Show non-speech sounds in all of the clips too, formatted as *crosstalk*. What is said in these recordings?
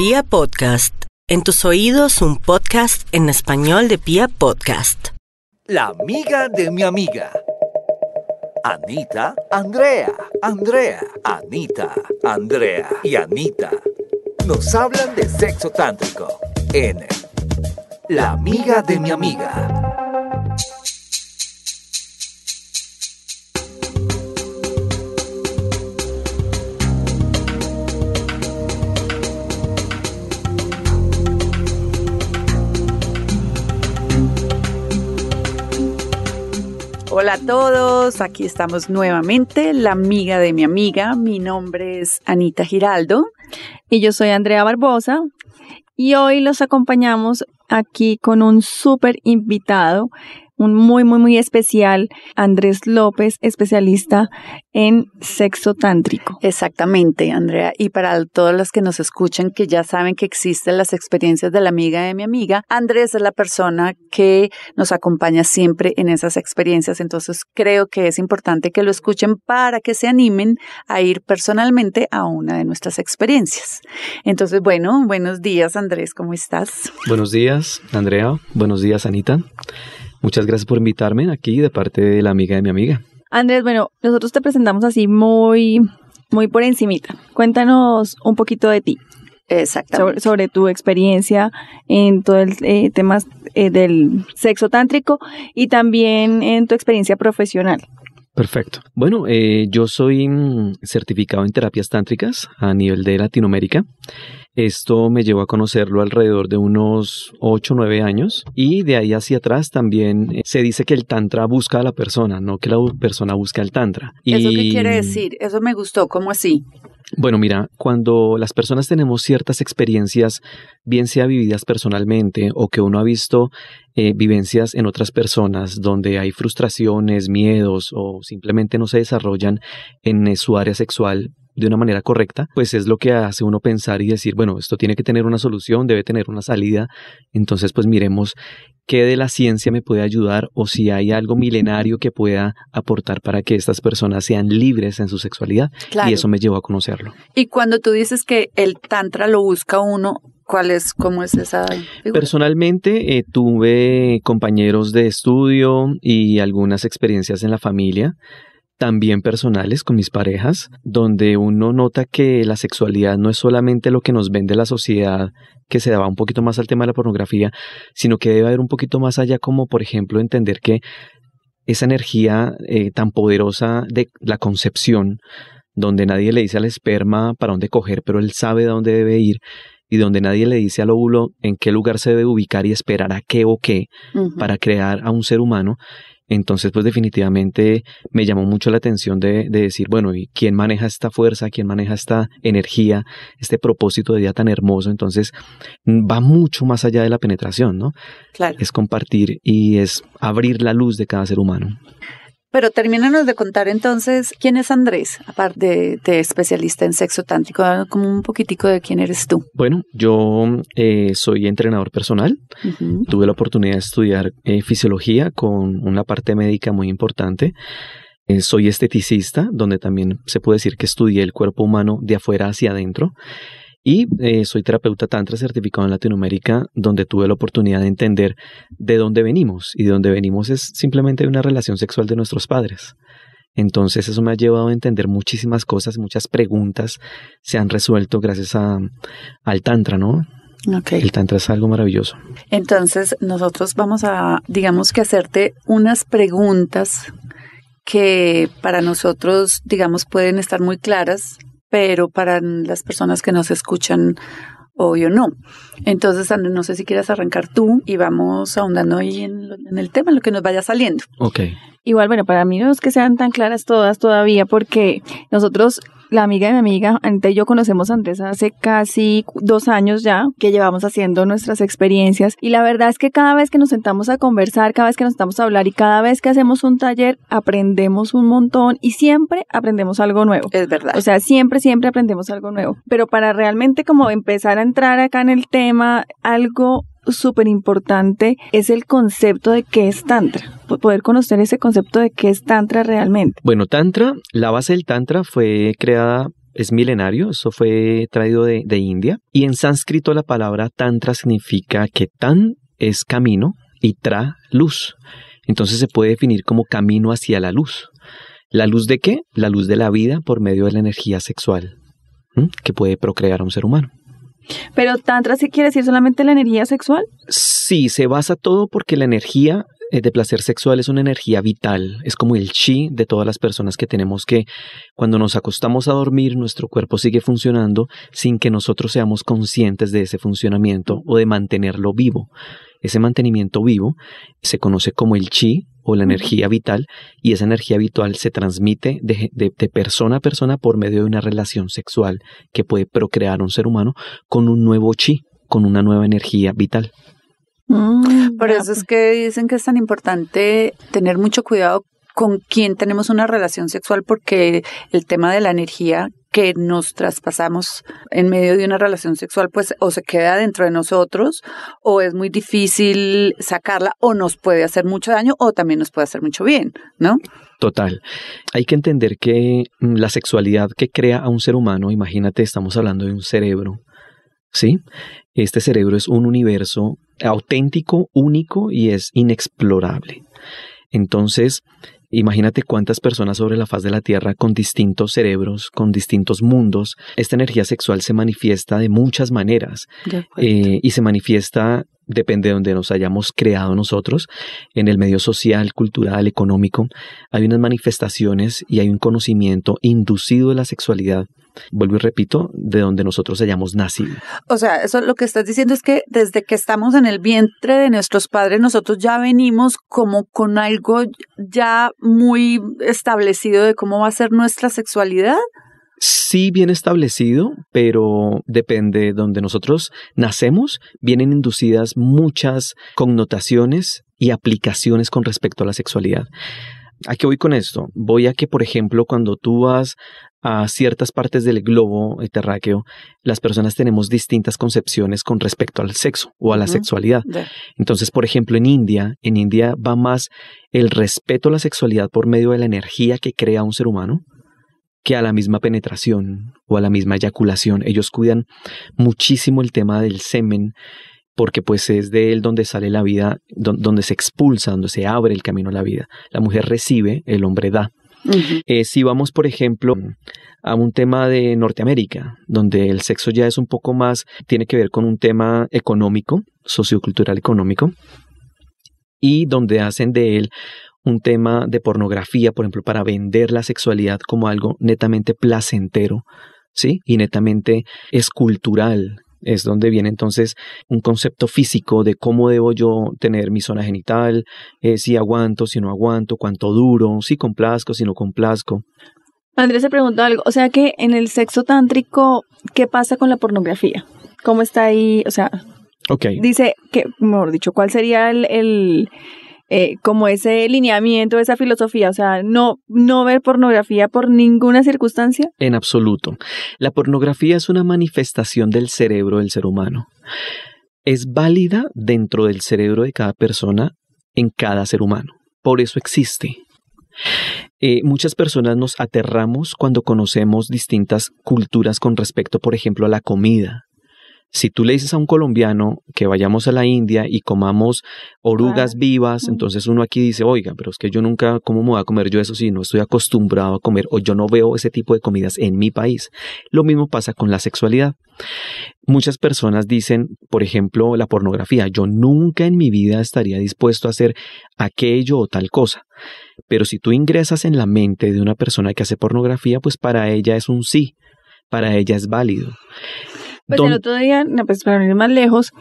Pia Podcast, en tus oídos un podcast en español de Pia Podcast. La amiga de mi amiga. Anita, Andrea, Andrea, Anita, Andrea y Anita. Nos hablan de sexo tántrico en La amiga de mi amiga. Hola a todos, aquí estamos nuevamente, la amiga de mi amiga. Mi nombre es Anita Giraldo. Y yo soy Andrea Barbosa. Y hoy los acompañamos aquí con un súper invitado un muy, muy, muy especial, Andrés López, especialista en sexo tántrico. Exactamente, Andrea. Y para todos los que nos escuchan, que ya saben que existen las experiencias de la amiga de mi amiga, Andrés es la persona que nos acompaña siempre en esas experiencias. Entonces creo que es importante que lo escuchen para que se animen a ir personalmente a una de nuestras experiencias. Entonces, bueno, buenos días, Andrés, ¿cómo estás? Buenos días, Andrea. Buenos días, Anita. Muchas gracias por invitarme aquí de parte de la amiga de mi amiga. Andrés, bueno, nosotros te presentamos así muy, muy por encimita. Cuéntanos un poquito de ti. Exactamente. Sobre, tu experiencia en todo el eh, tema eh, del sexo tántrico y también en tu experiencia profesional. Perfecto. Bueno, eh, yo soy mm, certificado en terapias tántricas a nivel de Latinoamérica. Esto me llevó a conocerlo alrededor de unos 8 o 9 años y de ahí hacia atrás también eh, se dice que el tantra busca a la persona, no que la persona busca al tantra. ¿Eso qué quiere decir? Eso me gustó, ¿cómo así? Bueno, mira, cuando las personas tenemos ciertas experiencias, bien sea vividas personalmente o que uno ha visto eh, vivencias en otras personas donde hay frustraciones, miedos o simplemente no se desarrollan en su área sexual, de una manera correcta, pues es lo que hace uno pensar y decir, bueno, esto tiene que tener una solución, debe tener una salida. Entonces, pues miremos qué de la ciencia me puede ayudar o si hay algo milenario que pueda aportar para que estas personas sean libres en su sexualidad. Y eso me llevó a conocerlo. Y cuando tú dices que el tantra lo busca uno, ¿Cuál es, cómo es esa? Personalmente eh, tuve compañeros de estudio y algunas experiencias en la familia también personales con mis parejas, donde uno nota que la sexualidad no es solamente lo que nos vende la sociedad, que se daba un poquito más al tema de la pornografía, sino que debe haber un poquito más allá, como por ejemplo entender que esa energía eh, tan poderosa de la concepción, donde nadie le dice al esperma para dónde coger, pero él sabe de dónde debe ir, y donde nadie le dice al óvulo en qué lugar se debe ubicar y esperar a qué o qué para crear a un ser humano, entonces, pues definitivamente me llamó mucho la atención de, decir, bueno, ¿y quién maneja esta fuerza? ¿Quién maneja esta energía? Este propósito de vida tan hermoso. Entonces, va mucho más allá de la penetración, ¿no? Claro. Es compartir y es abrir la luz de cada ser humano. Pero termínanos de contar entonces quién es Andrés, aparte de, especialista en sexo tántrico, como un poquitico de quién eres tú. Bueno, yo eh, soy entrenador personal. Tuve la oportunidad de estudiar eh, fisiología con una parte médica muy importante. Eh, soy esteticista, donde también se puede decir que estudié el cuerpo humano de afuera hacia adentro. Y eh, soy terapeuta tantra certificado en Latinoamérica, donde tuve la oportunidad de entender de dónde venimos. Y de dónde venimos es simplemente una relación sexual de nuestros padres. Entonces eso me ha llevado a entender muchísimas cosas, muchas preguntas se han resuelto gracias a, al tantra, ¿no? Okay. El tantra es algo maravilloso. Entonces nosotros vamos a, digamos que hacerte unas preguntas que para nosotros, digamos, pueden estar muy claras pero para las personas que nos escuchan, obvio no. Entonces, Andrés, no sé si quieres arrancar tú y vamos ahondando ahí en, en, el tema, en lo que nos vaya saliendo. Ok. Igual, bueno, para mí no es que sean tan claras todas todavía, porque nosotros la amiga de mi amiga, Anita y yo conocemos a Andrés hace casi dos años ya, que llevamos haciendo nuestras experiencias. Y la verdad es que cada vez que nos sentamos a conversar, cada vez que nos sentamos a hablar y cada vez que hacemos un taller, aprendemos un montón y siempre aprendemos algo nuevo. Es verdad. O sea, siempre, siempre aprendemos algo nuevo. Pero para realmente como empezar a entrar acá en el tema, algo súper importante es el concepto de qué es Tantra, poder conocer ese concepto de qué es Tantra realmente. Bueno, Tantra, la base del Tantra fue creada es milenario, eso fue traído de, de India. Y en sánscrito la palabra tantra significa que tan es camino y tra luz. Entonces se puede definir como camino hacia la luz. ¿La luz de qué? La luz de la vida por medio de la energía sexual que puede procrear a un ser humano. Pero tantra sí quiere decir solamente la energía sexual? Sí, se basa todo porque la energía de placer sexual es una energía vital, es como el chi de todas las personas que tenemos que cuando nos acostamos a dormir nuestro cuerpo sigue funcionando sin que nosotros seamos conscientes de ese funcionamiento o de mantenerlo vivo. Ese mantenimiento vivo se conoce como el chi o la energía vital y esa energía vital se transmite de, persona a persona por medio de una relación sexual que puede procrear un ser humano con un nuevo chi, con una nueva energía vital. Mm, por eso es que dicen que es tan importante tener mucho cuidado con quién tenemos una relación sexual porque el tema de la energía que nos traspasamos en medio de una relación sexual, pues o se queda dentro de nosotros o es muy difícil sacarla o nos puede hacer mucho daño o también nos puede hacer mucho bien, ¿no? Total. Hay que entender que mm, la sexualidad que crea a un ser humano, imagínate, estamos hablando de un cerebro, ¿sí? Este cerebro es un universo auténtico, único y es inexplorable. Entonces, Imagínate cuántas personas sobre la faz de la Tierra con distintos cerebros, con distintos mundos. Esta energía sexual se manifiesta de muchas maneras eh, y se manifiesta depende de donde nos hayamos creado nosotros, en el medio social, cultural, económico, hay unas manifestaciones y hay un conocimiento inducido de la sexualidad vuelvo y repito, de donde nosotros hayamos nacido. O sea, eso lo que estás diciendo es que desde que estamos en el vientre de nuestros padres, nosotros ya venimos como con algo ya muy establecido de cómo va a ser nuestra sexualidad. Sí, bien establecido, pero depende de donde nosotros nacemos, vienen inducidas muchas connotaciones y aplicaciones con respecto a la sexualidad. ¿A qué voy con esto? Voy a que, por ejemplo, cuando tú vas a ciertas partes del globo terráqueo, las personas tenemos distintas concepciones con respecto al sexo o a la sexualidad. Entonces, por ejemplo, en India, en India va más el respeto a la sexualidad por medio de la energía que crea un ser humano que a la misma penetración o a la misma eyaculación. Ellos cuidan muchísimo el tema del semen porque pues es de él donde sale la vida, donde se expulsa, donde se abre el camino a la vida. La mujer recibe, el hombre da. Eh, si vamos, por ejemplo, a un tema de Norteamérica, donde el sexo ya es un poco más, tiene que ver con un tema económico, sociocultural económico, y donde hacen de él un tema de pornografía, por ejemplo, para vender la sexualidad como algo netamente placentero, ¿sí? Y netamente escultural, es donde viene entonces un concepto físico de cómo debo yo tener mi zona genital, eh, si aguanto, si no aguanto, cuánto duro, si complazco, si no complazco. Andrés se preguntó algo, o sea que en el sexo tántrico, ¿qué pasa con la pornografía? ¿Cómo está ahí? O sea, okay. dice que, mejor dicho, ¿cuál sería el eh, como ese lineamiento, esa filosofía, o sea, no, no ver pornografía por ninguna circunstancia? En absoluto. La pornografía es una manifestación del cerebro del ser humano. Es válida dentro del cerebro de cada persona en cada ser humano. Por eso existe. Eh, muchas personas nos aterramos cuando conocemos distintas culturas con respecto, por ejemplo, a la comida. Si tú le dices a un colombiano que vayamos a la India y comamos orugas vivas, entonces uno aquí dice, oiga, pero es que yo nunca, ¿cómo me voy a comer yo eso si no estoy acostumbrado a comer o yo no veo ese tipo de comidas en mi país? Lo mismo pasa con la sexualidad. Muchas personas dicen, por ejemplo, la pornografía, yo nunca en mi vida estaría dispuesto a hacer aquello o tal cosa. Pero si tú ingresas en la mente de una persona que hace pornografía, pues para ella es un sí, para ella es válido. Pues el otro día, no, pues para ir más lejos,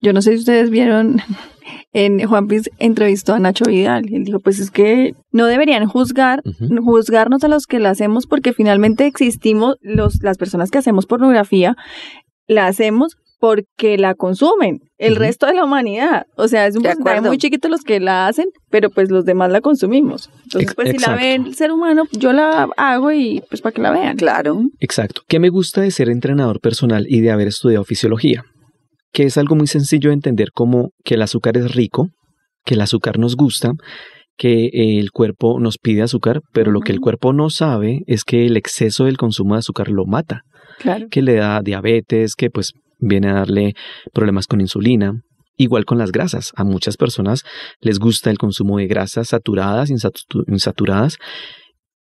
yo no sé si ustedes vieron *laughs* en Juan Piz entrevistó a Nacho Vidal y él dijo, pues es que no deberían juzgar, juzgarnos a los que la hacemos porque finalmente existimos, los, las personas que hacemos pornografía, la hacemos porque la consumen, el resto de la humanidad. O sea, es un porcentaje muy chiquito los que la hacen, pero pues los demás la consumimos. Entonces, pues si la ve el ser humano, yo la hago y pues para que la vean. Claro. Exacto. ¿Qué me gusta de ser entrenador personal y de haber estudiado fisiología? Que es algo muy sencillo de entender como que el azúcar es rico, que el azúcar nos gusta, que el cuerpo nos pide azúcar, pero lo que el cuerpo no sabe es que el exceso del consumo de azúcar lo mata, Claro. que le da diabetes, que pues viene a darle problemas con insulina. Igual con las grasas. A muchas personas les gusta el consumo de grasas saturadas, insatu- insaturadas,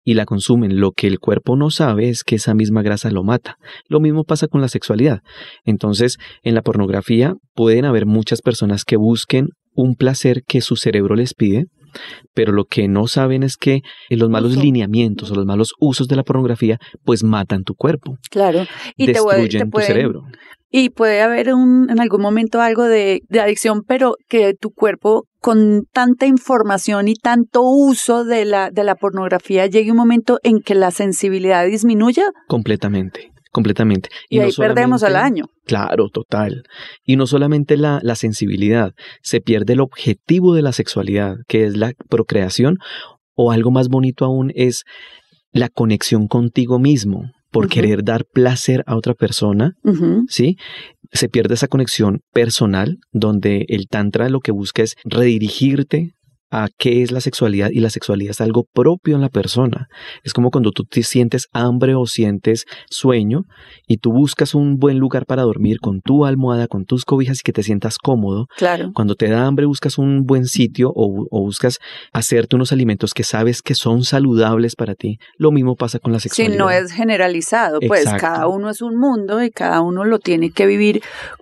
y la consumen. Lo que el cuerpo no sabe es que esa misma grasa lo mata. Lo mismo pasa con la sexualidad. Entonces, en la pornografía pueden haber muchas personas que busquen un placer que su cerebro les pide, pero lo que no saben es que los malos Uso. lineamientos o los malos usos de la pornografía pues matan tu cuerpo, Claro. Y te, destruyen te tu pueden- cerebro. Y puede haber un, en algún momento algo de, de adicción, pero que tu cuerpo con tanta información y tanto uso de la, de la pornografía llegue un momento en que la sensibilidad disminuya Completamente, completamente. y, ahí perdemos al solamente- año. Claro, total. Y no solamente la, la sensibilidad, se pierde el objetivo de la sexualidad, que es la procreación, o algo más bonito aún es la conexión contigo mismo, por querer dar placer a otra persona. ¿sí? Se pierde esa conexión personal, donde el tantra lo que busca es redirigirte a qué es la sexualidad y la sexualidad es algo propio en la persona. Es como cuando tú te sientes hambre o sientes sueño y tú buscas un buen lugar para dormir con tu almohada, con tus cobijas y que te sientas cómodo. Claro. Cuando te da hambre buscas un buen sitio o, o buscas hacerte unos alimentos que sabes que son saludables para ti. Lo mismo pasa con la Sí, sexualidad. no es generalizado, pues Exacto. cada uno es un mundo y cada uno lo tiene que vivir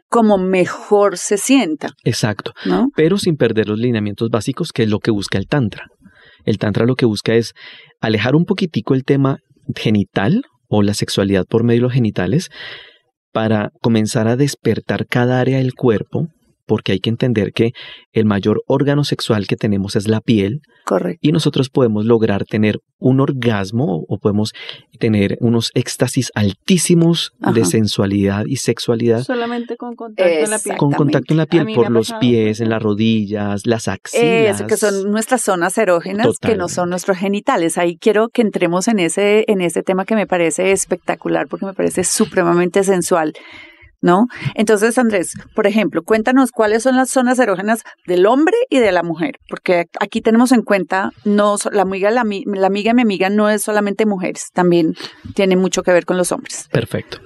como mejor se sienta, Exacto. ¿no? pero sin perder los lineamientos básicos, que es lo que busca el Tantra. El Tantra lo que busca es alejar un poquitico el tema genital o la sexualidad por medio de los genitales para comenzar a despertar cada área del cuerpo, porque hay que entender que el mayor órgano sexual que tenemos es la piel Correcto. y nosotros podemos lograr tener un orgasmo o podemos tener unos éxtasis altísimos de sensualidad y sexualidad Solamente con contacto en la piel. con contacto en la piel por los pasado. pies, en las rodillas, las axilas. Eso, que son nuestras zonas erógenas, que no son nuestros genitales. Ahí quiero que entremos en ese, en ese tema que me parece espectacular, porque me parece supremamente sensual. ¿No? Entonces, Andrés, por ejemplo, cuéntanos cuáles son las zonas erógenas del hombre y de la mujer, porque aquí tenemos en cuenta, no la amiga, la, la amiga mi amiga no es solamente mujeres, también tiene mucho que ver con los hombres. Perfecto.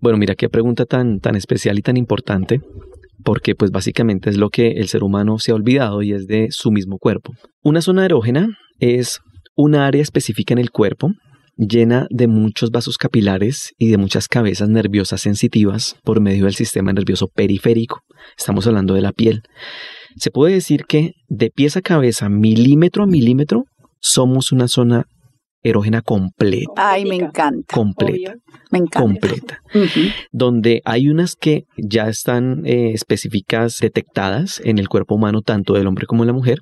Bueno, mira qué pregunta tan, tan especial y tan importante, porque pues básicamente es lo que el ser humano se ha olvidado y es de su mismo cuerpo. Una zona erógena es una área específica en el cuerpo llena de muchos vasos capilares y de muchas cabezas nerviosas sensitivas por medio del sistema nervioso periférico. Estamos hablando de la piel. Se puede decir que de pies a cabeza, milímetro a milímetro, somos una zona erógena completa. Ay, me encanta, Completa. me encanta. Completa. *laughs* Donde hay unas que ya están eh, específicas, detectadas en el cuerpo humano, tanto del hombre como de la mujer,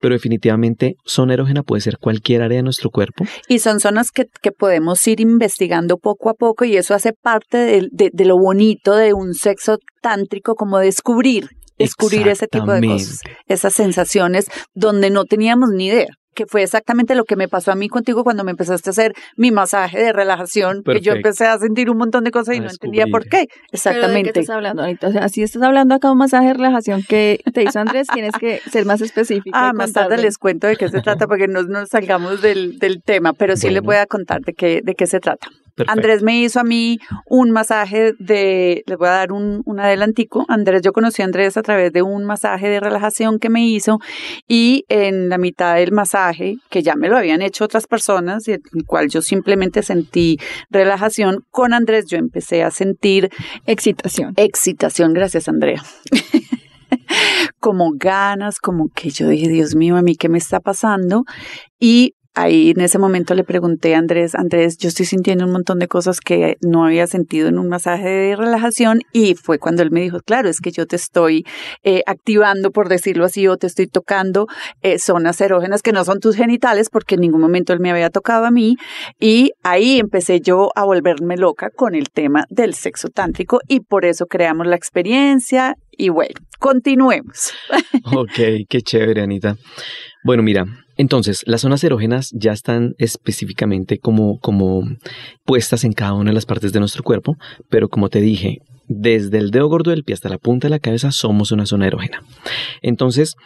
pero definitivamente zona erógena puede ser cualquier área de nuestro cuerpo. Y son zonas que, que podemos ir investigando poco a poco y eso hace parte de, de- de lo bonito de un sexo tántrico, como descubrir, descubrir ese tipo de cosas, esas sensaciones donde no teníamos ni idea que fue exactamente lo que me pasó a mí contigo cuando me empezaste a hacer mi masaje de relajación, que yo empecé a sentir un montón de cosas y A no entendía por qué. ¿Pero de qué Exactamente. estás hablando ahorita? O sea, si estás hablando acá de un masaje de relajación que te hizo Andrés, tienes que ser más específico. Ah, más tarde les cuento de qué se trata porque no nos salgamos del, del tema, pero sí les voy a contar de qué, de qué se trata. Perfecto. Andrés me hizo a mí un masaje de, les voy a dar un, un adelantico. Andrés, yo conocí a Andrés a través de un masaje de relajación que me hizo y en la mitad del masaje, que ya me lo habían hecho otras personas, y en el cual yo simplemente sentí relajación, con Andrés yo empecé a sentir Excitación. excitación, gracias Andrea. *laughs* como ganas, como que yo dije, Dios mío, a mí qué me está pasando. Y ahí en ese momento le pregunté a Andrés, Andrés, yo estoy sintiendo un montón de cosas que no había sentido en un masaje de relajación y fue cuando él me dijo, claro, es que yo te estoy eh, activando, por decirlo así, o te estoy tocando eh, zonas erógenas que no son tus genitales porque en ningún momento él me había tocado a mí y ahí empecé yo a volverme loca con el tema del sexo tántrico y por eso creamos la experiencia y bueno, continuemos. Ok, qué chévere, Anita. Bueno, mira, entonces las zonas erógenas ya están específicamente como, como puestas en cada una de las partes de nuestro cuerpo, pero como te dije, desde el dedo gordo del pie hasta la punta de la cabeza somos una zona erógena. Entonces,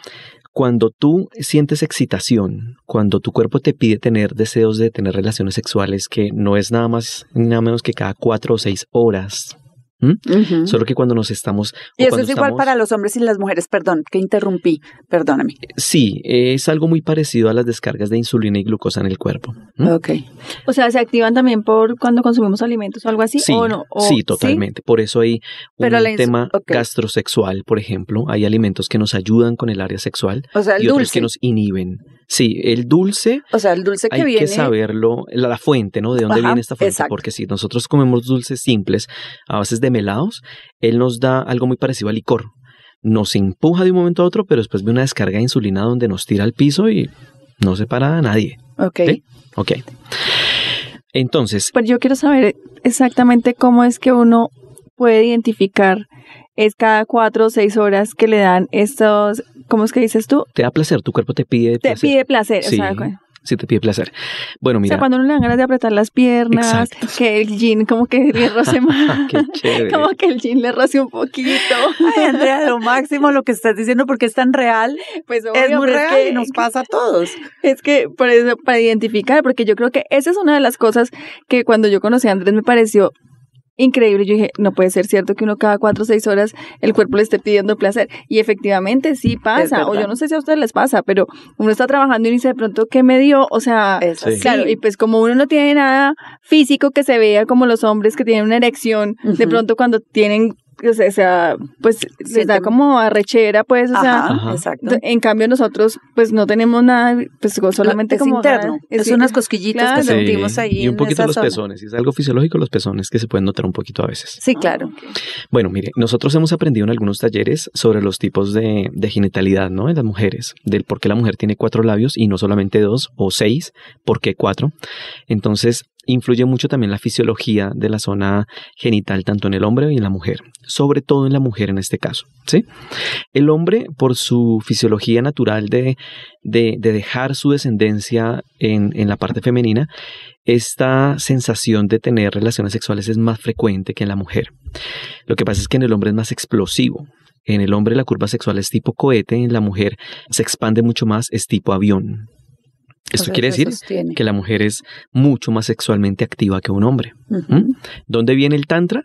cuando tú sientes excitación, cuando tu cuerpo te pide tener deseos de tener relaciones sexuales, que no es nada más, nada menos que cada cuatro o seis horas, ¿Mm? Solo que cuando nos estamos... Y eso es igual estamos- para los hombres y las mujeres. Perdón, que interrumpí. Perdóname. Sí, es algo muy parecido a las descargas de insulina y glucosa en el cuerpo. ¿Mm? Ok. O sea, se activan también por cuando consumimos alimentos o algo así. Sí, ¿o no? ¿O- sí, totalmente. Por eso hay un tema gastrosexual, por ejemplo. Hay alimentos que nos ayudan con el área sexual O sea, el y otros que nos inhiben. Sí, el dulce O sea, el dulce que hay viene. que saberlo, la, la fuente, ¿no? De dónde Ajá, viene esta fuente. exacto. Porque si nosotros comemos dulces simples a bases de melados, él nos da algo muy parecido al licor. Nos empuja de un momento a otro, pero después ve una descarga de insulina donde nos tira al piso y no se para a nadie. Ok. ¿Sí? Ok. Entonces, Pero yo quiero saber exactamente cómo es que uno puede identificar es cada cuatro o seis horas que le dan estos, ¿cómo es que dices tú? te da placer, tu cuerpo te pide Te placer. pide placer. Sí, o sea, te pide placer. Bueno, o mira, sea, cuando uno le dan ganas de apretar las piernas, Exacto. que el jean como que le roce *laughs* más. qué chévere. como que el jean le roce un poquito. Ay, Andrea, lo máximo lo que estás diciendo porque es tan real. Pues es obvio, muy pero real que- y nos pasa a todos. Es que por eso, para identificar, porque yo creo que esa es una de las cosas que cuando yo conocí a Andrés me pareció increíble. Yo dije, no puede ser cierto que uno cada cuatro o seis horas el cuerpo le esté pidiendo placer. Y efectivamente sí pasa, o yo no sé si a ustedes les pasa, pero uno está trabajando y dice de pronto, ¿qué me dio? O sea, Sí. Claro, y pues como uno no tiene nada físico que se vea como los hombres que tienen una erección, de pronto cuando tienen, o sea, o sea, pues les da como arrechera, pues, o sea, Ajá, exacto. en cambio nosotros pues no tenemos nada, pues solamente es como interno. Es, unas cosquillitas claro. que Sí, sentimos ahí. y un en poquito esa los zona. pezones. y Es algo fisiológico los pezones que se pueden notar un poquito a veces. Sí, claro. Bueno, mire, nosotros hemos aprendido en algunos talleres sobre los tipos de, de genitalidad, ¿no? En las mujeres, del por qué la mujer tiene cuatro labios y no solamente dos o seis, por qué cuatro. Entonces, influye mucho también la fisiología de la zona genital, tanto en el hombre y en la mujer, sobre todo en la mujer en este caso, ¿sí? El hombre, por su fisiología natural de, de, de dejar su descendencia en, en la parte femenina, esta sensación de tener relaciones sexuales es más frecuente que en la mujer. Lo que pasa es que en el hombre es más explosivo. En el hombre la curva sexual es tipo cohete, en la mujer se expande mucho más, es tipo avión. Esto quiere decir sostiene. que la mujer es mucho más sexualmente activa que un hombre. ¿Mm? ¿Dónde viene el tantra?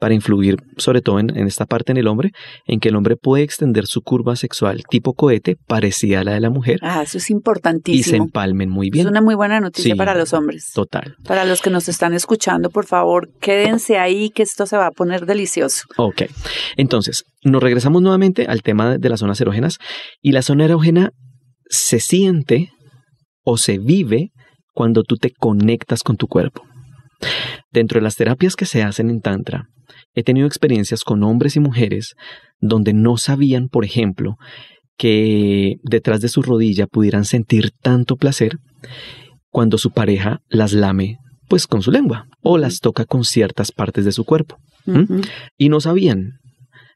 Para influir, sobre todo en, en esta parte en el hombre, en que el hombre puede extender su curva sexual tipo cohete, parecida a la de la mujer, Ah, eso es y se importantísimo. empalmen muy Es bien. una muy buena noticia Sí. para los hombres. Total. Para los que nos están escuchando, por favor, quédense ahí que esto se va a poner delicioso. Ok. Entonces, nos regresamos nuevamente al tema de las zonas erógenas. Y la zona erógena se siente o se vive cuando tú te conectas con tu cuerpo. Dentro de las terapias que se hacen en Tantra, he tenido experiencias con hombres y mujeres donde no sabían, por ejemplo, que detrás de su rodilla pudieran sentir tanto placer cuando su pareja las lame pues con su lengua o las toca con ciertas partes de su cuerpo ¿Mm? Y no sabían.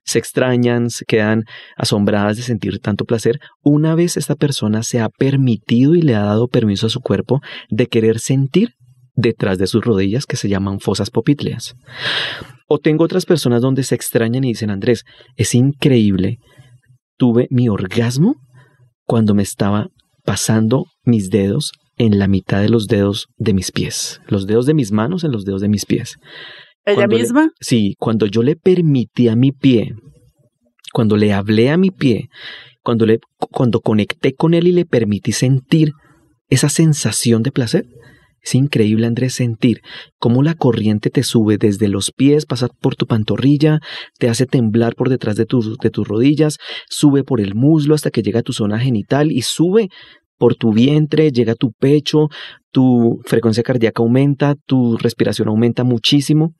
Se extrañan, se quedan asombradas de sentir tanto placer. Una vez esta persona se ha permitido y le ha dado permiso a su cuerpo de querer sentir detrás de sus rodillas que se llaman fosas popitleas. O tengo otras personas donde se extrañan y dicen, Andrés, es increíble, tuve mi orgasmo cuando me estaba pasando mis dedos en la mitad de los dedos de mis pies, los dedos de mis manos en los dedos de mis pies. ¿Ella le- misma? Sí, cuando yo le permití a mi pie, cuando le hablé a mi pie, cuando, le, cuando conecté con él y le permití sentir esa sensación de placer, es increíble, Andrés, sentir cómo la corriente te sube desde los pies, pasa por tu pantorrilla, te hace temblar por detrás de, tus de tus rodillas, sube por el muslo hasta que llega a tu zona genital y sube por tu vientre, llega a tu pecho, tu frecuencia cardíaca aumenta, tu respiración aumenta muchísimo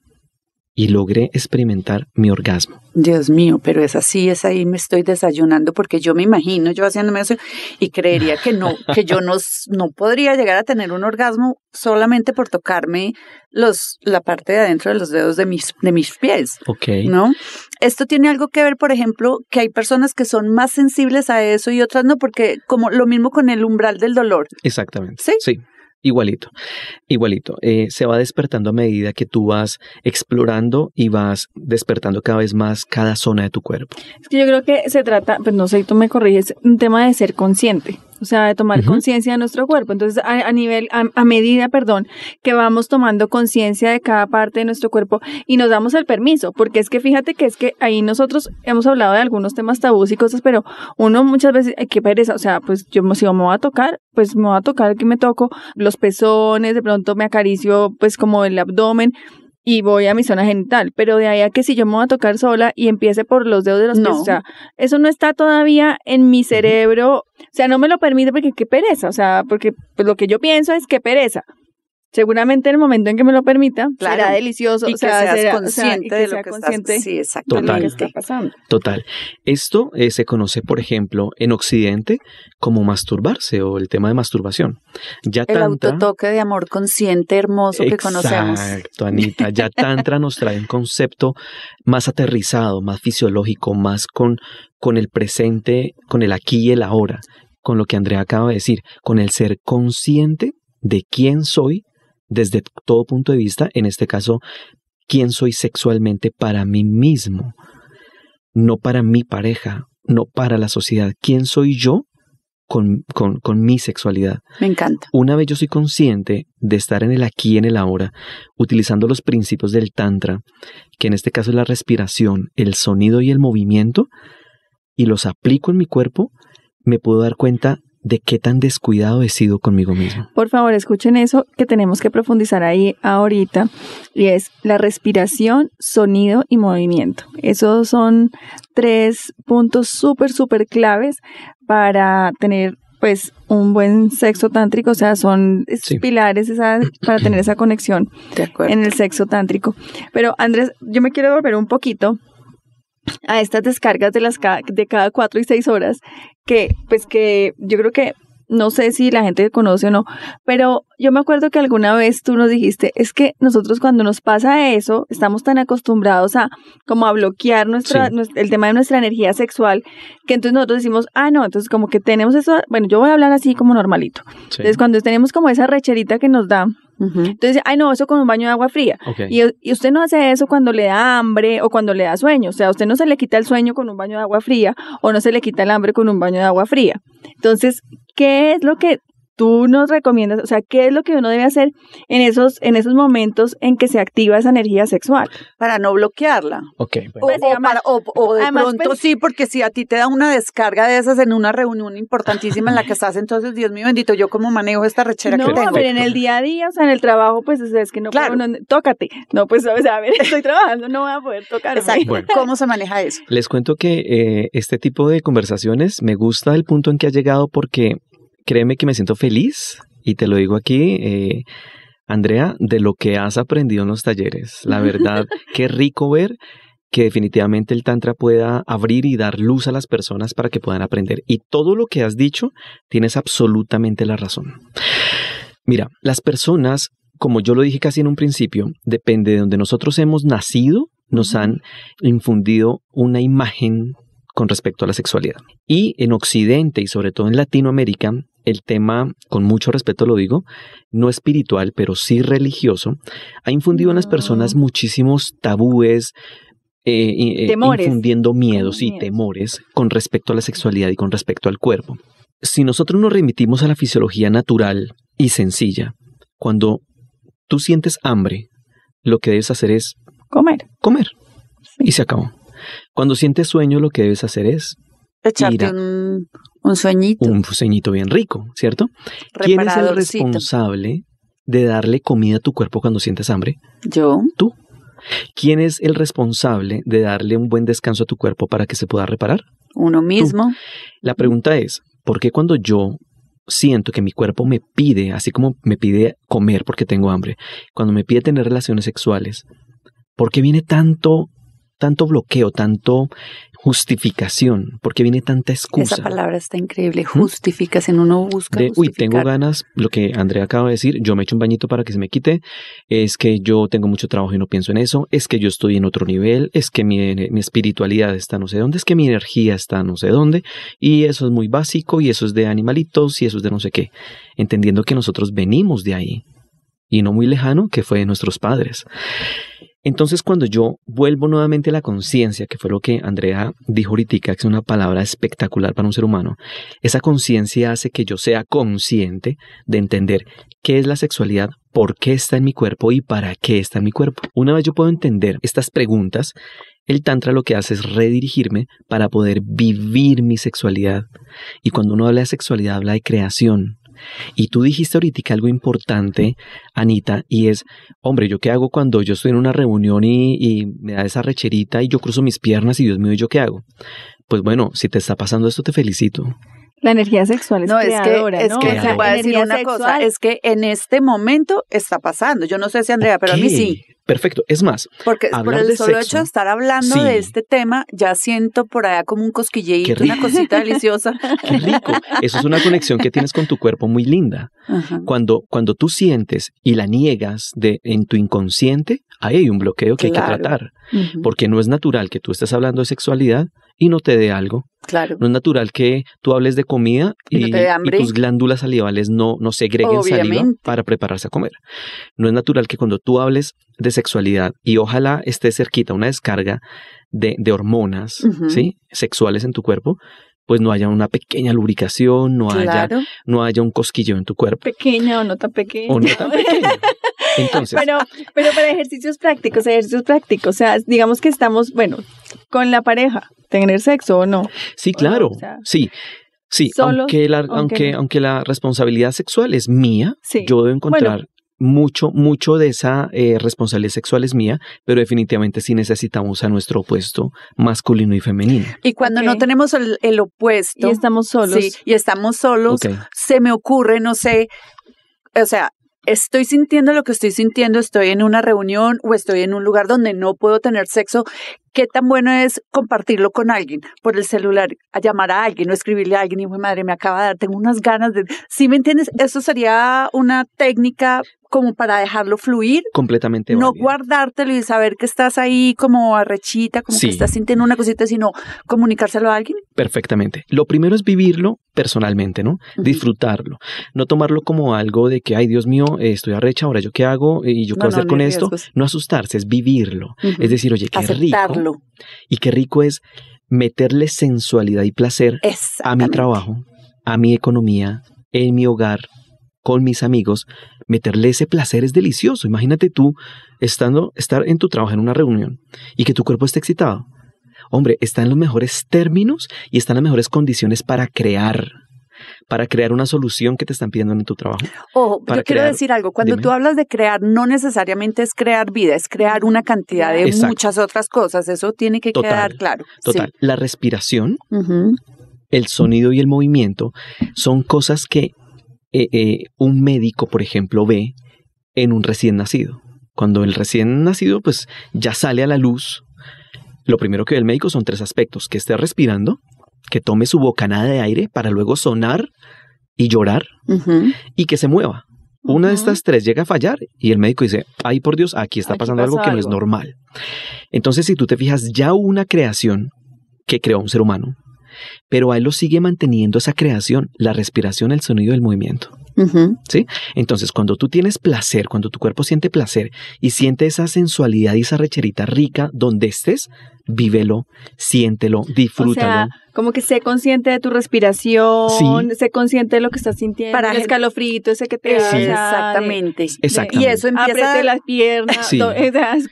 y logré experimentar mi orgasmo. Dios mío, pero es así, es ahí me estoy desayunando porque yo me imagino yo haciéndome eso y creería que no, *laughs* que yo no, no podría llegar a tener un orgasmo solamente por tocarme los, la parte de adentro de los dedos de mis, de mis pies. Ok. ¿No? Esto tiene algo que ver, por ejemplo, que hay personas que son más sensibles a eso y otras no, porque como lo mismo con el umbral del dolor. Exactamente. ¿Sí? Sí. Igualito, igualito. Eh, se va despertando a medida que tú vas explorando y vas despertando cada vez más cada zona de tu cuerpo. Es que yo creo que se trata, pues no sé, tú me corriges, un tema de ser consciente. O sea, de tomar conciencia de nuestro cuerpo. Entonces, a, nivel, a, medida, perdón, que vamos tomando conciencia de cada parte de nuestro cuerpo y nos damos el permiso, porque es que fíjate que es que ahí nosotros hemos hablado de algunos temas tabús y cosas, pero uno muchas veces, hay que pereza, o sea, pues yo si me voy a tocar, pues me voy a tocar que me toco los pezones, de pronto me acaricio pues como el abdomen, y voy a mi zona genital, pero de ahí a que si yo me voy a tocar sola y empiece por los dedos de los pies, o sea, eso no está todavía en mi cerebro, o sea, no me lo permite porque qué pereza, o sea, porque pues, lo que yo pienso es que pereza. Seguramente en el momento en que me lo permita, será delicioso. Y o sea, que seas consciente de lo que consciente, sí, Total, está pasando. Total. Esto eh, se conoce, por ejemplo, en Occidente como masturbarse o el tema de masturbación. Ya el autotoque de amor consciente hermoso que conocemos. Exacto, Anita. Ya *laughs* Tantra nos trae un concepto más aterrizado, más fisiológico, más con, con el presente, con el aquí y el ahora, con lo que Andrea acaba de decir, con el ser consciente de quién soy desde todo punto de vista, en este caso, quién soy sexualmente para mí mismo, no para mi pareja, no para la sociedad, quién soy yo con, con, mi sexualidad. Me encanta. Una vez yo soy consciente de estar en el aquí y en el ahora, utilizando los principios del Tantra, que en este caso es la respiración, el sonido y el movimiento, y los aplico en mi cuerpo, me puedo dar cuenta de qué tan descuidado he sido conmigo mismo. Por favor, escuchen eso que tenemos que profundizar ahí ahorita, y es la respiración, sonido y movimiento. Esos son tres puntos súper, súper claves para tener pues un buen sexo tántrico, o sea, son pilares para tener esa conexión en el sexo tántrico. Pero Andrés, yo me quiero volver un poquito a estas descargas de las de cada cuatro y seis horas que pues que yo creo que no sé si la gente conoce o no, pero yo me acuerdo que alguna vez tú nos dijiste, es que nosotros cuando nos pasa eso, estamos tan acostumbrados a como a bloquear nuestra, el tema de nuestra energía sexual, que entonces nosotros decimos, ah, no, entonces como que tenemos eso, bueno, yo voy a hablar así como normalito. Entonces cuando tenemos como esa recherita que nos da, entonces, ay, no, eso con un baño de agua fría. Y, y, usted no hace eso cuando le da hambre o cuando le da sueño. O sea, usted no se le quita el sueño con un baño de agua fría o no se le quita el hambre con un baño de agua fría. Entonces, ¿qué es lo que tú nos recomiendas, o sea, qué es lo que uno debe hacer en esos, en esos momentos en que se activa esa energía sexual? Para no bloquearla. Ok. O, de pronto pues sí, porque si a ti te da una descarga de esas en una reunión importantísima en la que estás, entonces, Dios mío bendito, yo cómo manejo esta rechera que tengo. No, pero en el día a día, o sea, en el trabajo, pues es que no claro. tócate. No, pues, o sea, a ver, *laughs* estoy trabajando, no voy a poder tocar. Exacto. ¿Cómo se maneja eso? Les cuento que eh, este tipo de conversaciones me gusta el punto en que ha llegado porque créeme que me siento feliz y te lo digo aquí, eh, Andrea, de lo que has aprendido en los talleres. La *laughs* verdad, qué rico ver que definitivamente el Tantra pueda abrir y dar luz a las personas para que puedan aprender. Y todo lo que has dicho, tienes absolutamente la razón. Mira, las personas, como yo lo dije casi en un principio, depende de donde nosotros hemos nacido, nos han infundido una imagen con respecto a la sexualidad. Y en Occidente y sobre todo en Latinoamérica, el tema, con mucho respeto lo digo, no espiritual, pero sí religioso, ha infundido en las personas muchísimos tabúes, eh, eh, infundiendo miedos y temores con respecto a la sexualidad y con respecto al cuerpo. Si nosotros nos remitimos a la fisiología natural y sencilla, cuando tú sientes hambre, lo que debes hacer es comer. Comer. Y se acabó. Cuando sientes sueño, lo que debes hacer es echarte un, un sueñito. Un sueñito bien rico, ¿cierto? ¿Quién es el responsable de darle comida a tu cuerpo cuando sientes hambre? Yo. Tú. ¿Quién es el responsable de darle un buen descanso a tu cuerpo para que se pueda reparar? Uno mismo. La pregunta es, ¿por qué cuando yo siento que mi cuerpo me pide, así como me pide comer porque tengo hambre, cuando me pide tener relaciones sexuales, ¿por qué viene tanto tanto bloqueo, tanto justificación. ¿Por qué viene tanta excusa? Esa palabra está increíble, justificación. Uno busca. De, uy, tengo ganas, lo que Andrea acaba de decir, yo me echo un bañito para que se me quite, es que yo tengo mucho trabajo y no pienso en eso, es que yo estoy en otro nivel, es que mi, mi espiritualidad está no sé dónde, es que mi energía está no sé dónde, y eso es muy básico, y eso es de animalitos, y eso es de no sé qué, entendiendo que nosotros venimos de ahí, y no muy lejano, que fue de nuestros padres. Entonces, cuando yo vuelvo nuevamente a la conciencia, que fue lo que Andrea dijo ahorita, que es una palabra espectacular para un ser humano, esa conciencia hace que yo sea consciente de entender qué es la sexualidad, por qué está en mi cuerpo y para qué está en mi cuerpo. Una vez yo puedo entender estas preguntas, el Tantra lo que hace es redirigirme para poder vivir mi sexualidad. Y cuando uno habla de sexualidad, habla de creación, y tú dijiste ahorita algo importante, Anita, y es, hombre, ¿yo qué hago cuando yo estoy en una reunión y, me da esa recherita y yo cruzo mis piernas y Dios mío, ¿yo qué hago? Pues bueno, si te está pasando esto, te felicito. La energía sexual es creadora, es que, es que voy a decir una cosa, es que en este momento está pasando. Yo no sé si Andrea, pero a mí sí. Perfecto. Es más, porque por el solo hecho de estar hablando de este tema, ya siento por allá como un cosquilleíto, una cosita *laughs* deliciosa. Qué rico. Eso es una conexión que tienes con tu cuerpo muy linda. Cuando, cuando tú sientes y la niegas de, en tu inconsciente, ahí hay un bloqueo que hay que tratar. Porque no es natural que tú estés hablando de sexualidad y no te dé algo. Claro. No es natural que tú hables de comida y, tus glándulas salivales no, no segreguen saliva para prepararse a comer. No es natural que cuando tú hables de sexualidad y ojalá esté cerquita una descarga de, de hormonas ¿sí? sexuales en tu cuerpo, pues no haya una pequeña lubricación, no, haya, no haya un cosquillo en tu cuerpo. Pequeña o no tan pequeña. O no tan pequeña. *laughs* Entonces. Pero, pero para ejercicios prácticos, ejercicios prácticos, o sea, digamos que estamos, bueno, con la pareja, tener sexo o no. Sí, claro, sí. Sí, aunque, la, aunque, aunque, la responsabilidad sexual es mía, yo debo encontrar mucho, mucho de esa eh, responsabilidad sexual es mía, pero definitivamente sí necesitamos a nuestro opuesto masculino y femenino. Y cuando no tenemos el, opuesto. Y estamos solos. Sí, y estamos solos, se me ocurre, no sé, o sea, estoy sintiendo lo que estoy sintiendo, estoy en una reunión o estoy en un lugar donde no puedo tener sexo, ¿qué tan bueno es compartirlo con alguien por el celular, a llamar a alguien o escribirle a alguien y madre me acaba de dar, tengo unas ganas de... ¿Sí me entiendes? Eso sería una técnica como para dejarlo fluir. Completamente. No guardártelo y saber que estás ahí como arrechita, como que estás sintiendo una cosita, sino comunicárselo a alguien. Perfectamente. Lo primero es vivirlo personalmente, ¿no? Disfrutarlo. No tomarlo como algo de que, ay, Dios mío, estoy arrecha, ahora yo qué hago y yo qué voy a hacer con esto. No asustarse, es vivirlo. Es decir, oye, qué rico. Y qué rico es meterle sensualidad y placer a mi trabajo, a mi economía, en mi hogar, con mis amigos, meterle ese placer es delicioso. Imagínate tú estando, estar en tu trabajo en una reunión y que tu cuerpo esté excitado. Hombre, está en los mejores términos y está en las mejores condiciones para crear, para crear una solución que te están pidiendo en tu trabajo. Ojo, yo quiero decir algo. Cuando tú hablas de crear, no necesariamente es crear vida, es crear una cantidad de muchas otras cosas. Eso tiene que quedar claro. Total. La respiración, el sonido y el movimiento son cosas que eh, eh, un médico, por ejemplo, ve en un recién nacido. Cuando el recién nacido, pues ya sale a la luz, lo primero que ve el médico son tres aspectos: que esté respirando, que tome su bocanada de aire para luego sonar y llorar y que se mueva. Una de estas tres llega a fallar y el médico dice, ay por Dios, aquí está pasando algo que no es normal. Entonces, si tú te fijas, ya una creación que creó un ser humano, pero a él lo sigue manteniendo esa creación, la respiración, el sonido, el movimiento. ¿Sí? Entonces, cuando tú tienes placer, cuando tu cuerpo siente placer y siente esa sensualidad y esa recherita rica donde estés, vívelo, siéntelo, disfrútalo. Como que sé consciente de tu respiración, sé consciente de lo que estás sintiendo, para el escalofrío ese que te da. exactamente. exactamente. Y eso empieza... Apriete las piernas, *laughs* sí.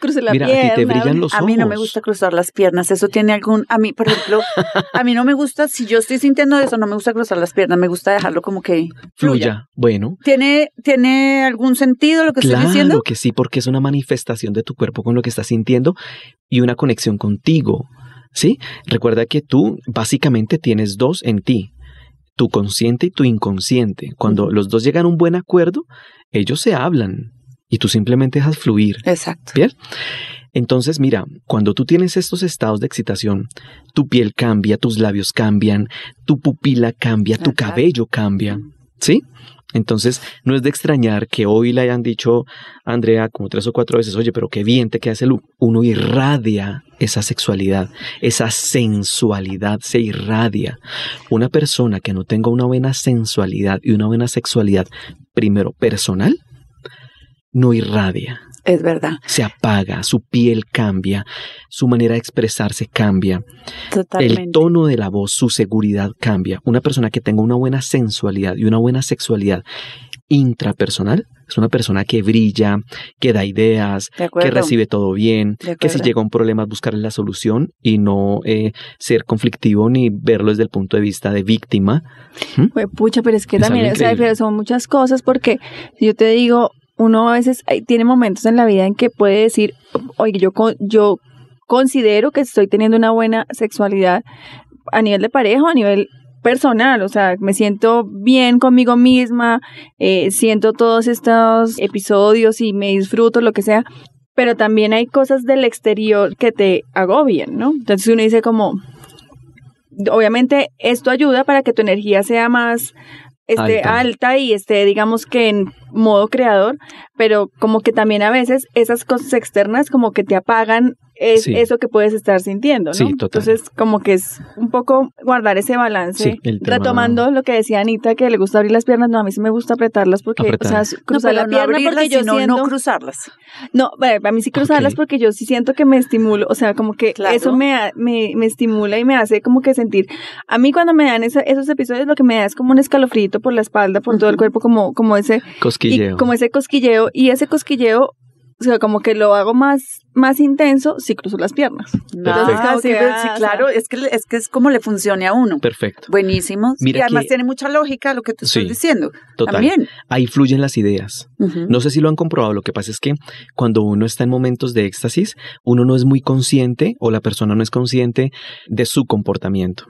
cruce la Mira, pierna. A ti te brillan los ojos. A mí no me gusta cruzar las piernas, eso tiene algún... A mí, por ejemplo, a mí no me gusta, si yo estoy sintiendo eso, no me gusta cruzar las piernas, me gusta dejarlo como que fluya. Bueno. ¿Tiene, ¿Tiene algún sentido lo que estoy diciendo? Claro que sí, porque es una manifestación de tu cuerpo con lo que estás sintiendo y una conexión contigo. ¿Sí? Recuerda que tú básicamente tienes dos en ti, tu consciente y tu inconsciente. Cuando los dos llegan a un buen acuerdo, ellos se hablan. y tú simplemente dejas fluir. Exacto. Bien. Entonces, mira, cuando tú tienes estos estados de excitación, tu piel cambia, tus labios cambian, tu pupila cambia, tu cabello cambia, ¿sí? Entonces, no es de extrañar que hoy le hayan dicho a Andrea como tres o cuatro veces, oye, pero qué bien te queda ese look. Uno irradia esa sexualidad, esa sensualidad se irradia. Una persona que no tenga una buena sensualidad y una buena sexualidad, primero personal, no irradia Es verdad. se apaga, su piel cambia, su manera de expresarse cambia, Totalmente. el tono de la voz, su seguridad cambia. Una persona que tenga una buena sensualidad y una buena sexualidad intrapersonal es una persona que brilla, que da ideas, que recibe todo bien, que si llega un problema buscarle la solución y no eh, ser conflictivo ni verlo desde el punto de vista de víctima. Pues, pucha, pero es que Es también, o sea, son muchas cosas porque yo te digo, uno a veces tiene momentos en la vida en que puede decir, oye, yo, yo considero que estoy teniendo una buena sexualidad a nivel de pareja a nivel personal, o sea, me siento bien conmigo misma, eh, siento todos estos episodios y me disfruto, lo que sea, pero también hay cosas del exterior que te agobian, ¿no? Entonces uno dice como, obviamente esto ayuda para que tu energía sea más esté Alta. alta. y esté, digamos que en modo creador, pero como que también a veces esas cosas externas como que te apagan es Sí. eso que puedes estar sintiendo, ¿no? Sí, total. Entonces, como que es un poco guardar ese balance. Sí, el tema- Retomando lo que decía Anita, que le gusta abrir las piernas, no, a mí sí me gusta apretarlas porque, Apretar. o sea, No, cruzar pero la no pierna porque yo sino siento... no cruzarlas. No, a mí sí cruzarlas porque yo sí siento que me estimulo, o sea, como que Claro. eso me, ha- me, me estimula y me hace como que sentir. A mí cuando me dan esa- esos episodios lo que me da es como un escalofrío por la espalda, por todo el cuerpo, como, como ese, Cosquilleo. y como ese cosquilleo, y ese cosquilleo, o sea, como que lo hago más, más intenso si cruzo las piernas. Entonces, Ah, como sí, que, ve- ah, sí, claro, es que, es que es como le funcione a uno. Perfecto. Buenísimo. Mira y además que- tiene mucha lógica lo que estás Sí, diciendo. Total. También. Ahí fluyen las ideas. No sé si lo han comprobado, lo que pasa es que cuando uno está en momentos de éxtasis, uno no es muy consciente o la persona no es consciente de su comportamiento.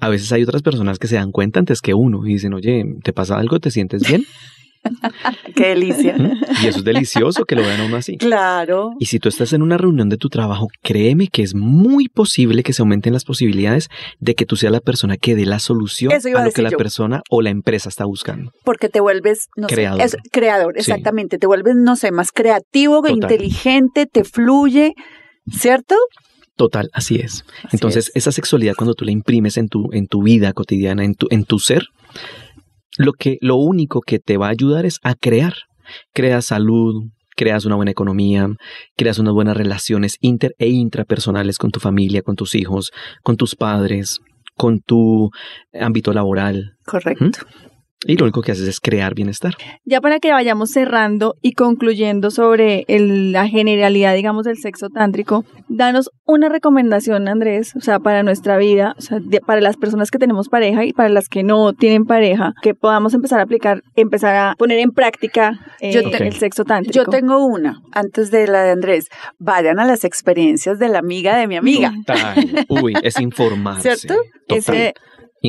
A veces hay otras personas que se dan cuenta antes que uno y dicen, oye, ¿te pasa algo? ¿Te sientes bien? *laughs* *laughs* Qué delicia. Y eso es delicioso que lo vean a uno así. claro. Y si tú estás en una reunión de tu trabajo, créeme que es muy posible que se aumenten las posibilidades de que tú seas la persona que dé la solución Eso a a lo que la yo. persona o la empresa está buscando. Porque te vuelves, no Creador. sé, es creador, Sí. exactamente. Te vuelves, no sé, más creativo, Total. inteligente, te fluye, ¿cierto? Total, así es. Así Entonces, es. esa sexualidad cuando tú la imprimes en tu, en tu vida cotidiana, en tu, en tu ser, lo, que, lo único que te va a ayudar es a crear. Creas salud, creas una buena economía, creas unas buenas relaciones inter e intrapersonales con tu familia, con tus hijos, con tus padres, con tu ámbito laboral. Correcto. Y lo único que haces es crear bienestar. Ya para que vayamos cerrando y concluyendo sobre el- la generalidad, digamos, del sexo tántrico, danos una recomendación, Andrés, o sea, para nuestra vida, o sea, de- para las personas que tenemos pareja y para las que no tienen pareja, que podamos empezar a aplicar, empezar a poner en práctica eh, Yo te- el sexo tántrico. Yo tengo una, antes de la de Andrés. Vayan a las experiencias de la amiga de mi amiga. Total. Uy, es informarse. ¿Cierto? Total. Ese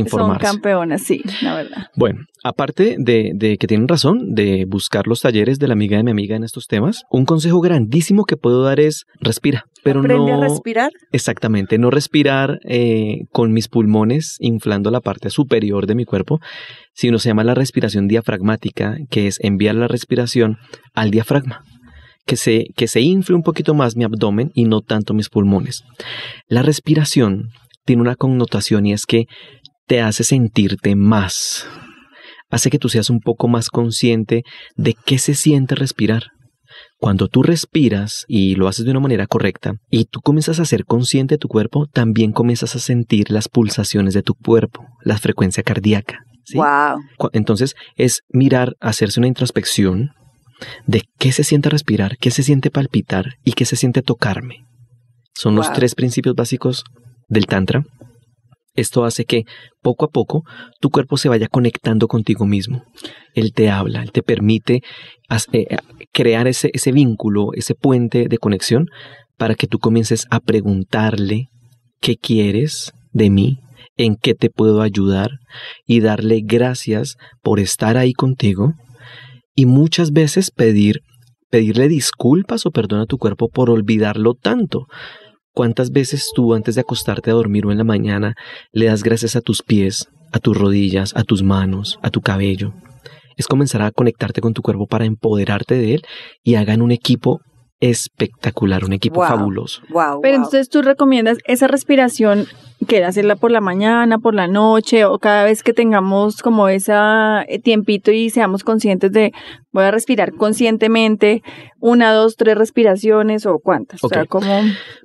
son campeonas, sí, la verdad. Bueno, aparte de, de que tienen razón de buscar los talleres de la amiga de mi amiga en estos temas, un consejo grandísimo que puedo dar es respira, pero Aprende no a respirar. exactamente, no respirar eh, con mis pulmones inflando la parte superior de mi cuerpo, sino se llama la respiración diafragmática, que es enviar la respiración al diafragma. Que se, que se infle un poquito más mi abdomen y no tanto mis pulmones. La respiración tiene una connotación y es que te hace sentirte más, hace que tú seas un poco más consciente de qué se siente respirar. Cuando tú respiras y lo haces de una manera correcta y tú comienzas a ser consciente de tu cuerpo, también comienzas a sentir las pulsaciones de tu cuerpo, la frecuencia cardíaca. ¿sí? Wow. Entonces es mirar, hacerse una introspección de qué se siente respirar, qué se siente palpitar y qué se siente tocarme. Son los tres principios básicos del Tantra. Esto hace que poco a poco tu cuerpo se vaya conectando contigo mismo. Él te habla, él te permite eh, crear ese, ese vínculo, ese puente de conexión para que tú comiences a preguntarle qué quieres de mí, en qué te puedo ayudar y darle gracias por estar ahí contigo y muchas veces pedir pedirle disculpas o perdón a tu cuerpo por olvidarlo tanto. ¿Cuántas veces tú antes de acostarte a dormir o en la mañana le das gracias a tus pies, a tus rodillas, a tus manos, a tu cabello? Es comenzar a conectarte con tu cuerpo para empoderarte de él y hagan un equipo espectacular, un equipo Wow. fabuloso. Wow, Pero entonces tú recomiendas esa respiración que hacerla por la mañana, por la noche o cada vez que tengamos como ese tiempito y seamos conscientes de voy a respirar conscientemente una, dos, tres respiraciones o cuántas. O sea, como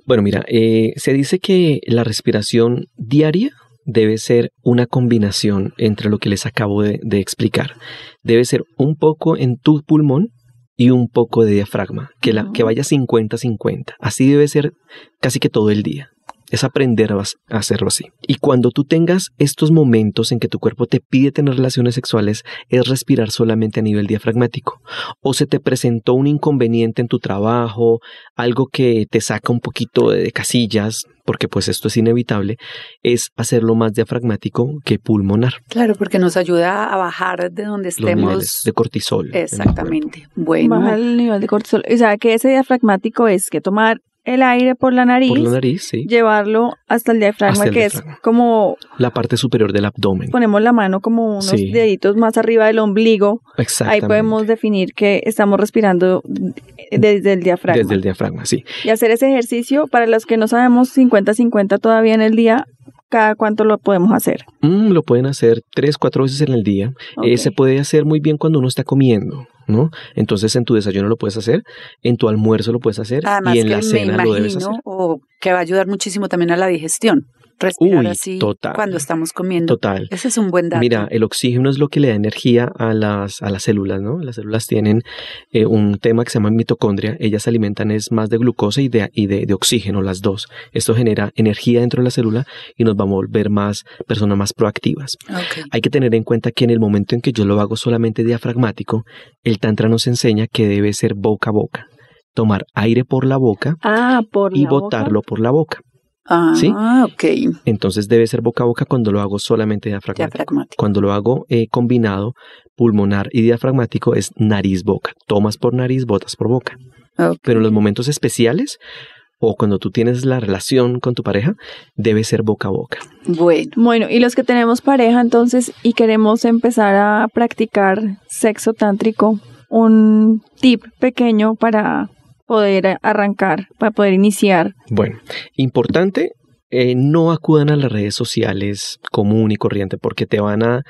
Bueno, mira, eh, se dice que la respiración diaria debe ser una combinación entre lo que les acabo de, de explicar. Debe ser un poco en tu pulmón y un poco de diafragma, que, la, que vaya 50-50. Así debe ser casi que todo el día. Es aprender a a hacerlo así. Y cuando tú tengas estos momentos en que tu cuerpo te pide tener relaciones sexuales, es respirar solamente a nivel diafragmático. O se te presentó un inconveniente en tu trabajo, algo que te saca un poquito de, casillas, porque pues esto es inevitable, es hacerlo más diafragmático que pulmonar. Claro, porque nos ayuda a bajar de donde Los niveles estemos. de cortisol. Exactamente. Bueno, baja el nivel de cortisol. O sea, que ese diafragmático es que tomar el aire por la nariz, Por la nariz, sí. llevarlo hasta el diafragma, Hasta el que diafragma. es como La parte superior del abdomen. ponemos la mano como unos Sí. deditos más arriba del ombligo. Ahí podemos definir que estamos respirando desde el diafragma. Desde el diafragma, sí. Y hacer ese ejercicio, para los que no sabemos 50-50 todavía en el día, cada cuánto lo podemos hacer. Mm, lo pueden hacer tres, cuatro veces en el día. Eh, se puede hacer muy bien cuando uno está comiendo, ¿no? Entonces en tu desayuno lo puedes hacer, en tu almuerzo lo puedes hacer además y en que la me cena lo debes imagino hacer. o que va a ayudar muchísimo también a la digestión. Respirar Uy, así total. cuando estamos comiendo. Total. Ese es un buen dato. Mira, el oxígeno es lo que le da energía a las, a las células, ¿no? Las células tienen eh, un tema que se llama mitocondria. Ellas se alimentan es más de glucosa y de, y de, de oxígeno, las dos. Esto genera energía dentro de la célula y nos va a volver más personas más proactivas. Ok. Hay que tener en cuenta que en el momento en que yo lo hago solamente diafragmático, el tantra nos enseña que debe ser boca a boca. Tomar aire por la boca Ah, por y la boca. botarlo por la boca. Ah, ¿Sí? ok. Entonces debe ser boca a boca cuando lo hago solamente diafragmático. Diafragmático. Cuando lo hago eh, combinado, pulmonar y diafragmático es nariz-boca. Tomas por nariz, botas por boca. Pero en los momentos especiales o cuando tú tienes la relación con tu pareja, debe ser boca a boca. Bueno, Bueno, y los que tenemos pareja entonces y queremos empezar a practicar sexo tántrico, un tip pequeño para poder arrancar, para poder iniciar. Bueno, importante, eh, no acudan a las redes sociales común y corriente porque te van a,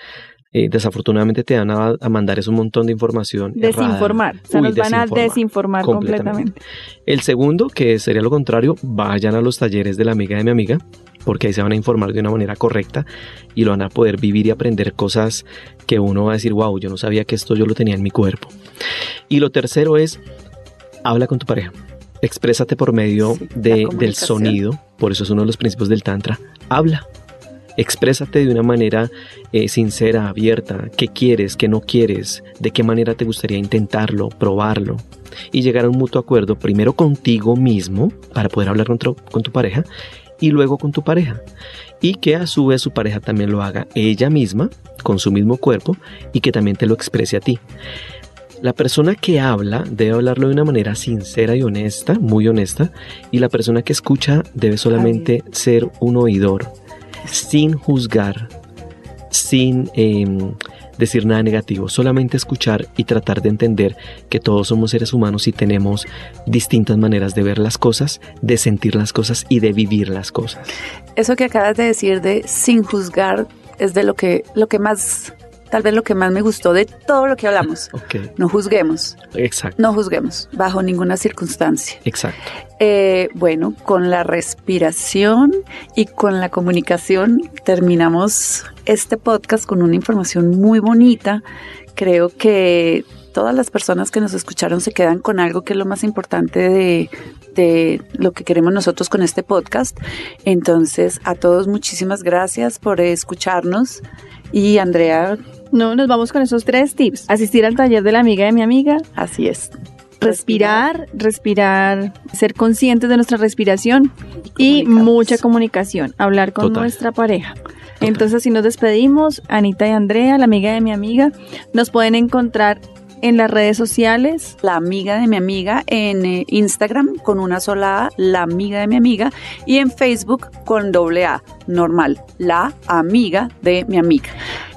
eh, desafortunadamente te van a, a mandar es un montón de información. errada. Desinformar. O sea, Uy, nos van a desinformar. desinformar completamente. El segundo, que sería lo contrario, vayan a los talleres de la amiga de mi amiga, porque ahí se van a informar de una manera correcta y lo van a poder vivir y aprender cosas que uno va a decir, wow, yo no sabía que esto yo lo tenía en mi cuerpo. Y lo tercero es, habla con tu pareja. Exprésate por medio Sí, de, del sonido, por eso es uno de los principios del Tantra. Habla. Exprésate de una manera eh, sincera, abierta, qué quieres, qué no quieres, de qué manera te gustaría intentarlo, probarlo y llegar a un mutuo acuerdo primero contigo mismo para poder hablar con tu, con tu pareja y luego con tu pareja y que a su vez su pareja también lo haga ella misma con su mismo cuerpo y que también te lo exprese a ti. La persona que habla debe hablarlo de una manera sincera y honesta, muy honesta, y la persona que escucha debe solamente ser un oidor, sin juzgar, sin em, decir nada negativo, solamente escuchar y tratar de entender que todos somos seres humanos y tenemos distintas maneras de ver las cosas, de sentir las cosas y de vivir las cosas. eso que acabas de decir de sin juzgar es de lo que, lo que más, tal vez lo que más me gustó de todo lo que hablamos. No juzguemos, exacto, no juzguemos, bajo ninguna circunstancia. exacto. Eh, bueno, con la respiración y con la comunicación terminamos este podcast con una información muy bonita. Creo que todas las personas que nos escucharon se quedan con algo que es lo más importante de, de lo que queremos nosotros con este podcast. Entonces, a todos muchísimas gracias por escucharnos. Y Andrea, No, nos vamos con esos tres tips. Asistir al taller de la amiga de mi amiga, así es. respirar, respirar, ser conscientes de nuestra respiración y mucha comunicación, hablar con Total. nuestra pareja. Entonces, así nos despedimos, Anita y Andrea, la amiga de mi amiga. Nos pueden encontrar En las redes sociales. La amiga de mi amiga en eh, Instagram con una sola A, la amiga de mi amiga, y en Facebook con doble A, normal, la amiga de mi amiga.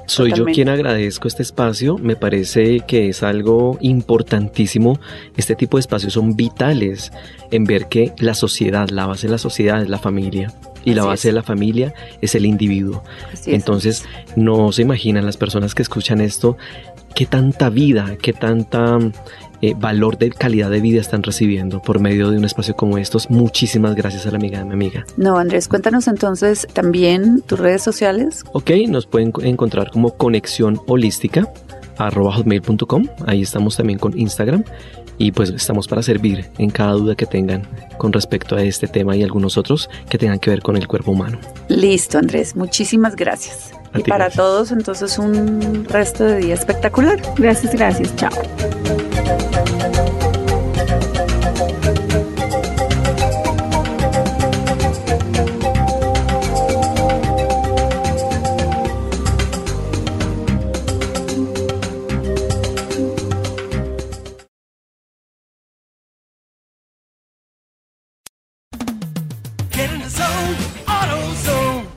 Soy yo quien agradezco este espacio, me parece que es algo importantísimo. Este tipo de espacios son vitales en ver que la sociedad, la base de la sociedad es la familia y la base de la familia es el individuo. Entonces, no se imaginan las personas que escuchan esto qué tanta vida, qué tanta eh, valor de calidad de vida están recibiendo por medio de un espacio como estos. Muchísimas gracias a la amiga de mi amiga. No, Andrés, cuéntanos entonces también tus redes sociales. Ok, nos pueden encontrar como conexión holística hotmail.com. Ahí estamos también con Instagram y pues estamos para servir en cada duda que tengan con respecto a este tema y algunos otros que tengan que ver con el cuerpo humano. Listo, Andrés. Muchísimas gracias. y para todos, entonces, un resto de día espectacular. Gracias, gracias. Chao.